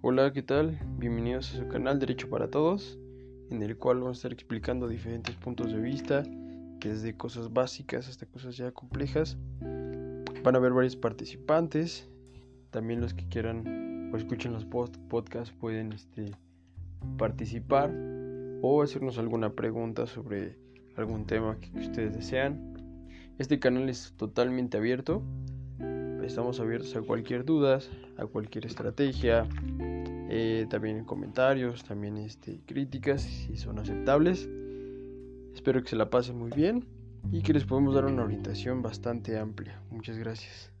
Hola, ¿qué tal? Bienvenidos a su canal Derecho para Todos, en el cual vamos a estar explicando diferentes puntos de vista, desde cosas básicas hasta cosas ya complejas. Van a haber varios participantes, también los que quieran o escuchen los podcasts pueden este, participar o hacernos alguna pregunta sobre algún tema que ustedes desean. Este canal es totalmente abierto, estamos abiertos a cualquier duda, a cualquier estrategia, eh, también comentarios, también este, críticas si son aceptables. Espero que se la pasen muy bien y que les podemos dar una orientación bastante amplia. Muchas gracias.